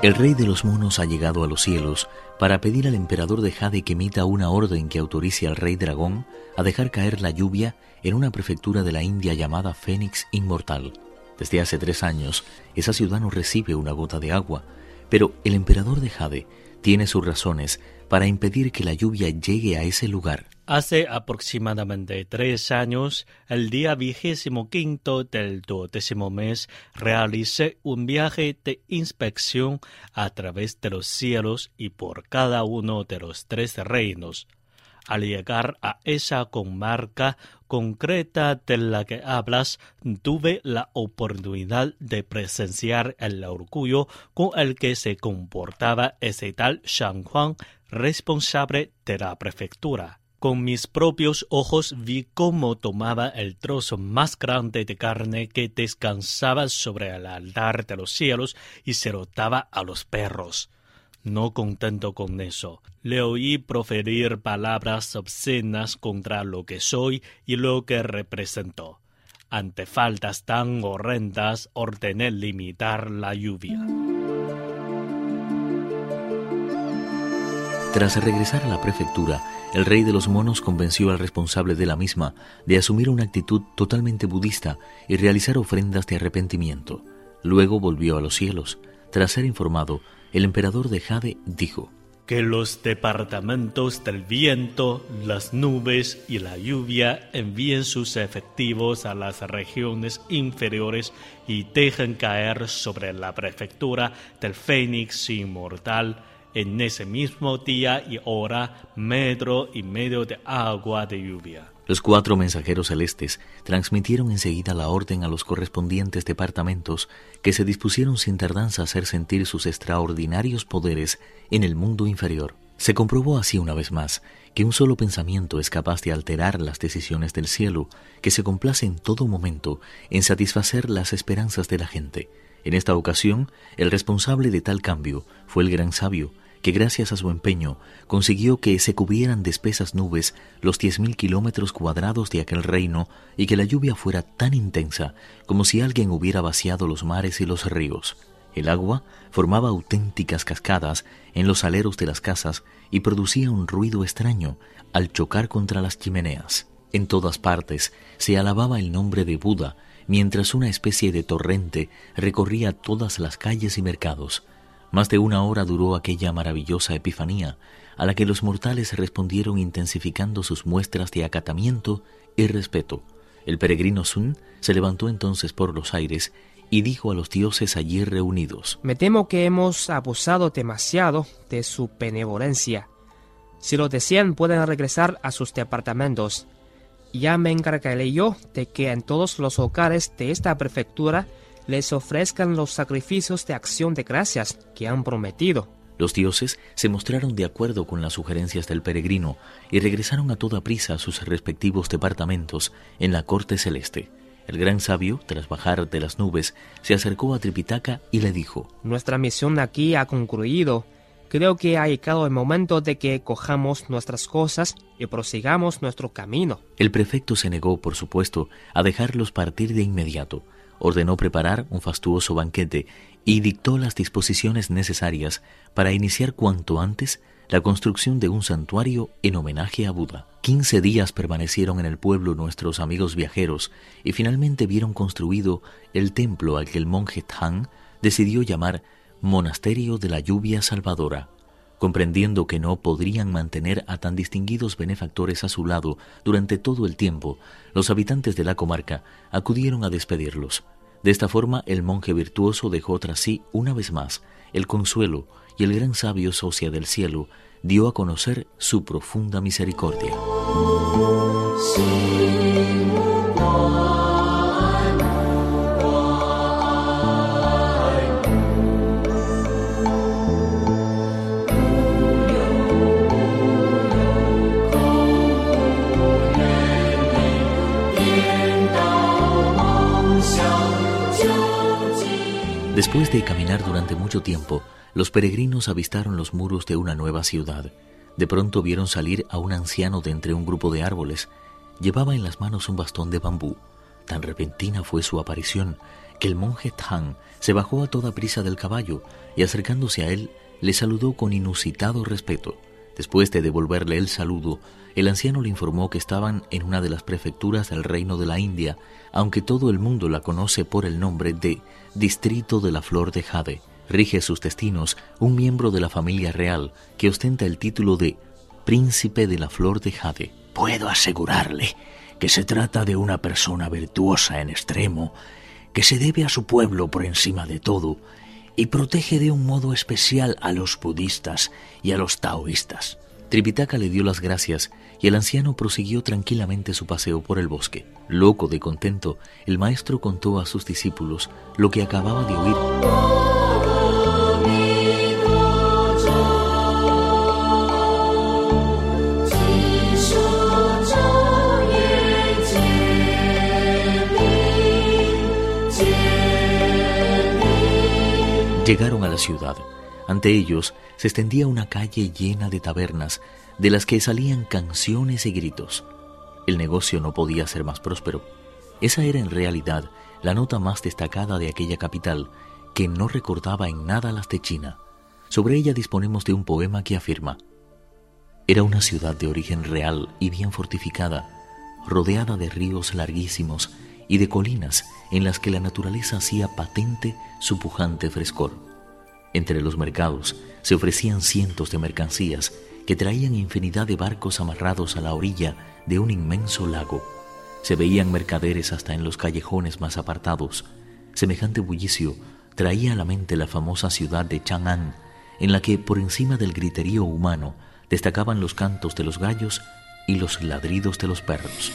El rey de los monos ha llegado a los cielos para pedir al emperador de Jade que emita una orden que autorice al rey dragón a dejar caer la lluvia en una prefectura de la India llamada Fénix Inmortal. Desde hace tres años, esa ciudad no recibe una gota de agua, pero el emperador de Jade tiene sus razones para impedir que la lluvia llegue a ese lugar. Hace aproximadamente tres años, el día vigésimo quinto del duodécimo mes, realicé un viaje de inspección a través de los cielos y por cada uno de los tres reinos. Al llegar a esa comarca concreta de la que hablas, tuve la oportunidad de presenciar el orgullo con el que se comportaba ese tal Shang Huang, responsable de la prefectura. Con mis propios ojos vi cómo tomaba el trozo más grande de carne que descansaba sobre el altar de los cielos y se rotaba a los perros. No contento con eso, le oí proferir palabras obscenas contra lo que soy y lo que represento. Ante faltas tan horrendas ordené limitar la lluvia. Tras regresar a la prefectura, el rey de los monos convenció al responsable de la misma de asumir una actitud totalmente budista y realizar ofrendas de arrepentimiento. Luego volvió a los cielos. Tras ser informado, el emperador de Jade dijo, que los departamentos del viento, las nubes y la lluvia envíen sus efectivos a las regiones inferiores y dejen caer sobre la prefectura del Fénix inmortal en ese mismo día y hora metro y medio de agua de lluvia. Los cuatro mensajeros celestes transmitieron enseguida la orden a los correspondientes departamentos que se dispusieron sin tardanza a hacer sentir sus extraordinarios poderes en el mundo inferior. Se comprobó así una vez más que un solo pensamiento es capaz de alterar las decisiones del cielo, que se complace en todo momento en satisfacer las esperanzas de la gente. En esta ocasión, el responsable de tal cambio fue el gran sabio, que gracias a su empeño consiguió que se cubrieran de espesas nubes los diez mil kilómetros cuadrados de aquel reino y que la lluvia fuera tan intensa como si alguien hubiera vaciado los mares y los ríos. El agua formaba auténticas cascadas en los aleros de las casas y producía un ruido extraño al chocar contra las chimeneas. En todas partes se alababa el nombre de Buda, mientras una especie de torrente recorría todas las calles y mercados. Más de una hora duró aquella maravillosa epifanía, a la que los mortales respondieron intensificando sus muestras de acatamiento y respeto. El peregrino Sun se levantó entonces por los aires y dijo a los dioses allí reunidos, Me temo que hemos abusado demasiado de su benevolencia. Si lo desean pueden regresar a sus departamentos. Ya me encargaré yo de que en todos los hogares de esta prefectura les ofrezcan los sacrificios de acción de gracias que han prometido. Los dioses se mostraron de acuerdo con las sugerencias del peregrino y regresaron a toda prisa a sus respectivos departamentos en la corte celeste. El gran sabio, tras bajar de las nubes, se acercó a Tripitaka y le dijo, Nuestra misión aquí ha concluido. Creo que ha llegado el momento de que cojamos nuestras cosas y prosigamos nuestro camino. El prefecto se negó, por supuesto, a dejarlos partir de inmediato ordenó preparar un fastuoso banquete y dictó las disposiciones necesarias para iniciar cuanto antes la construcción de un santuario en homenaje a Buda. Quince días permanecieron en el pueblo nuestros amigos viajeros y finalmente vieron construido el templo al que el monje Tang decidió llamar Monasterio de la Lluvia Salvadora. Comprendiendo que no podrían mantener a tan distinguidos benefactores a su lado durante todo el tiempo, los habitantes de la comarca acudieron a despedirlos. De esta forma, el monje virtuoso dejó tras sí, una vez más, el consuelo y el gran sabio socia del cielo dio a conocer su profunda misericordia. Después de caminar durante mucho tiempo, los peregrinos avistaron los muros de una nueva ciudad. De pronto vieron salir a un anciano de entre un grupo de árboles. Llevaba en las manos un bastón de bambú. Tan repentina fue su aparición que el monje Tang se bajó a toda prisa del caballo y acercándose a él le saludó con inusitado respeto. Después de devolverle el saludo, el anciano le informó que estaban en una de las prefecturas del Reino de la India, aunque todo el mundo la conoce por el nombre de Distrito de la Flor de Jade. Rige sus destinos un miembro de la familia real que ostenta el título de Príncipe de la Flor de Jade. Puedo asegurarle que se trata de una persona virtuosa en extremo, que se debe a su pueblo por encima de todo y protege de un modo especial a los budistas y a los taoístas. Tripitaka le dio las gracias y el anciano prosiguió tranquilamente su paseo por el bosque. Loco de contento, el maestro contó a sus discípulos lo que acababa de oír. Llegaron a la ciudad. Ante ellos se extendía una calle llena de tabernas, de las que salían canciones y gritos. El negocio no podía ser más próspero. Esa era en realidad la nota más destacada de aquella capital, que no recordaba en nada las de China. Sobre ella disponemos de un poema que afirma, Era una ciudad de origen real y bien fortificada, rodeada de ríos larguísimos y de colinas en las que la naturaleza hacía patente su pujante frescor. Entre los mercados se ofrecían cientos de mercancías que traían infinidad de barcos amarrados a la orilla de un inmenso lago. Se veían mercaderes hasta en los callejones más apartados. Semejante bullicio traía a la mente la famosa ciudad de Chang'an, en la que por encima del griterío humano destacaban los cantos de los gallos y los ladridos de los perros.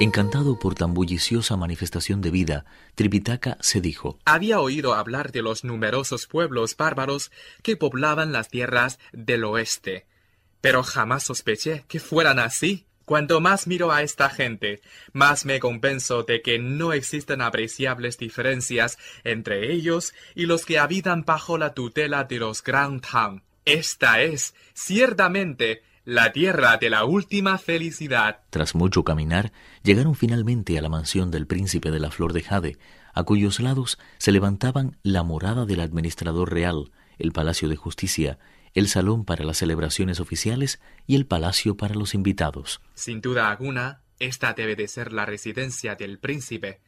Encantado por tan bulliciosa manifestación de vida, Tripitaka se dijo: Había oído hablar de los numerosos pueblos bárbaros que poblaban las tierras del oeste, pero jamás sospeché que fueran así. Cuanto más miro a esta gente, más me convenzo de que no existen apreciables diferencias entre ellos y los que habitan bajo la tutela de los Grand Tang. Esta es, ciertamente, la tierra de la última felicidad. Tras mucho caminar, llegaron finalmente a la mansión del príncipe de la Flor de Jade, a cuyos lados se levantaban la morada del administrador real, el Palacio de Justicia, el salón para las celebraciones oficiales y el palacio para los invitados. Sin duda alguna, esta debe de ser la residencia del príncipe.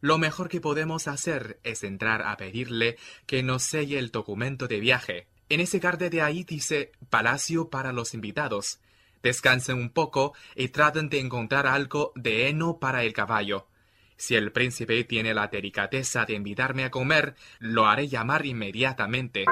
Lo mejor que podemos hacer es entrar a pedirle que nos selle el documento de viaje. En ese garde de ahí dice Palacio para los invitados. Descansen un poco y traten de encontrar algo de heno para el caballo. Si el príncipe tiene la delicadeza de invitarme a comer, lo haré llamar inmediatamente.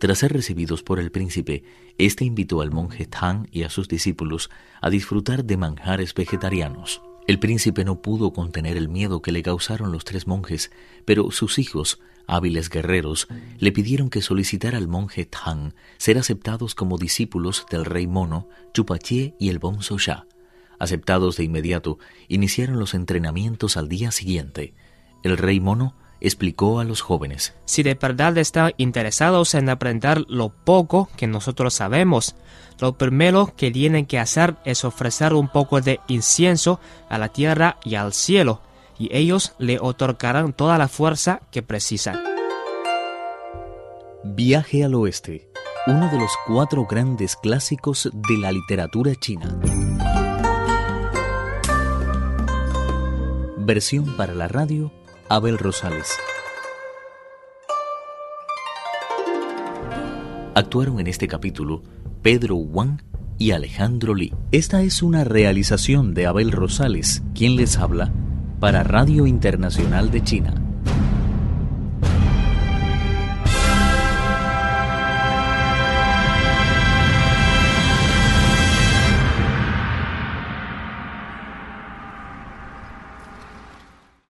Tras ser recibidos por el príncipe, éste invitó al monje Tang y a sus discípulos a disfrutar de manjares vegetarianos. El príncipe no pudo contener el miedo que le causaron los tres monjes, pero sus hijos, hábiles guerreros, le pidieron que solicitara al monje Tang ser aceptados como discípulos del rey mono, Chupachie y el Bonzo Sha. Aceptados de inmediato, iniciaron los entrenamientos al día siguiente. El rey mono explicó a los jóvenes. Si de verdad están interesados en aprender lo poco que nosotros sabemos, lo primero que tienen que hacer es ofrecer un poco de incienso a la tierra y al cielo, y ellos le otorgarán toda la fuerza que precisan. Viaje al oeste, uno de los cuatro grandes clásicos de la literatura china. Versión para la radio Abel Rosales. Actuaron en este capítulo Pedro Wang y Alejandro Lee. Esta es una realización de Abel Rosales, quien les habla, para Radio Internacional de China.